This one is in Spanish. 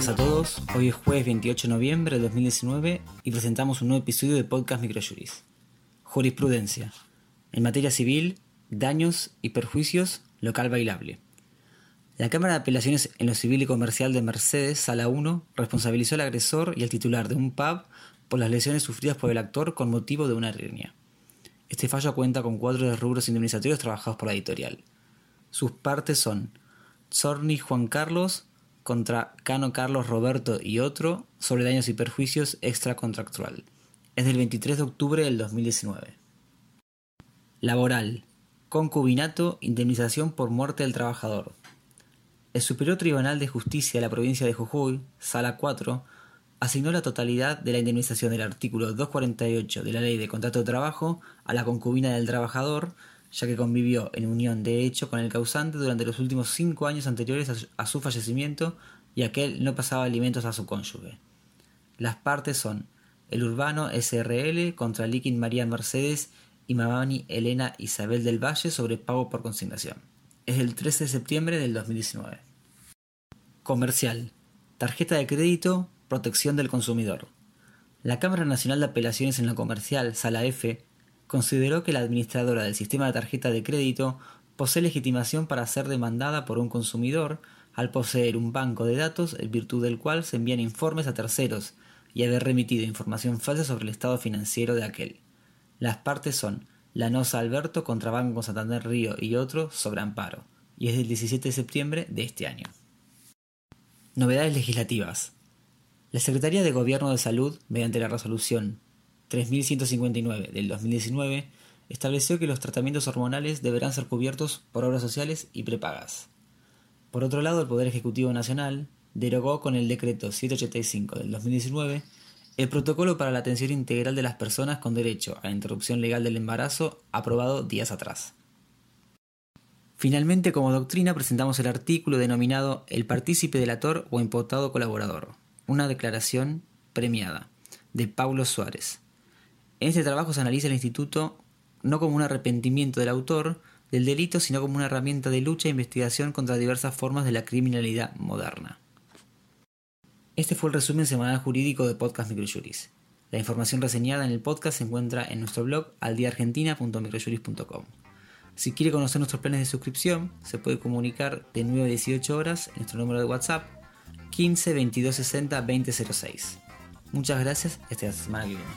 días a todos. Hoy es jueves 28 de noviembre de 2019 y presentamos un nuevo episodio de Podcast Microjuris. Jurisprudencia. En materia civil, daños y perjuicios, local bailable. La Cámara de Apelaciones en lo Civil y Comercial de Mercedes, Sala 1, responsabilizó al agresor y al titular de un pub por las lesiones sufridas por el actor con motivo de una hernia. Este fallo cuenta con cuatro de rubros indemnizatorios trabajados por la editorial. Sus partes son Zorni Juan Carlos contra Cano Carlos Roberto y otro sobre daños y perjuicios extracontractual. Es del 23 de octubre del 2019. Laboral. Concubinato, indemnización por muerte del trabajador. El Superior Tribunal de Justicia de la provincia de Jujuy, Sala 4, asignó la totalidad de la indemnización del artículo 248 de la Ley de Contrato de Trabajo a la concubina del trabajador ya que convivió en unión de hecho con el causante durante los últimos cinco años anteriores a su fallecimiento y aquel no pasaba alimentos a su cónyuge. Las partes son el Urbano SRL contra Liquid María Mercedes y Mamani Elena Isabel del Valle sobre pago por consignación. Es el 13 de septiembre del 2019. Comercial. Tarjeta de crédito, protección del consumidor. La Cámara Nacional de Apelaciones en lo Comercial, Sala F, consideró que la administradora del sistema de tarjeta de crédito posee legitimación para ser demandada por un consumidor al poseer un banco de datos en virtud del cual se envían informes a terceros y haber remitido información falsa sobre el estado financiero de aquel. Las partes son Lanosa Alberto contra Banco Santander Río y otro sobre amparo, y es del 17 de septiembre de este año. Novedades legislativas. La Secretaría de Gobierno de Salud, mediante la resolución 3159 del 2019 estableció que los tratamientos hormonales deberán ser cubiertos por obras sociales y prepagas. Por otro lado, el Poder Ejecutivo Nacional derogó con el decreto 785 del 2019 el protocolo para la atención integral de las personas con derecho a la interrupción legal del embarazo aprobado días atrás. Finalmente, como doctrina, presentamos el artículo denominado El partícipe delator o imputado colaborador, una declaración premiada, de Paulo Suárez, en este trabajo se analiza el instituto no como un arrepentimiento del autor del delito, sino como una herramienta de lucha e investigación contra diversas formas de la criminalidad moderna. Este fue el resumen semanal jurídico de Podcast Microjuris. La información reseñada en el podcast se encuentra en nuestro blog aldiaargentina.microjuris.com. Si quiere conocer nuestros planes de suscripción, se puede comunicar de 9 a 18 horas en nuestro número de WhatsApp 15 22 60 2006. Muchas gracias y hasta la semana que viene.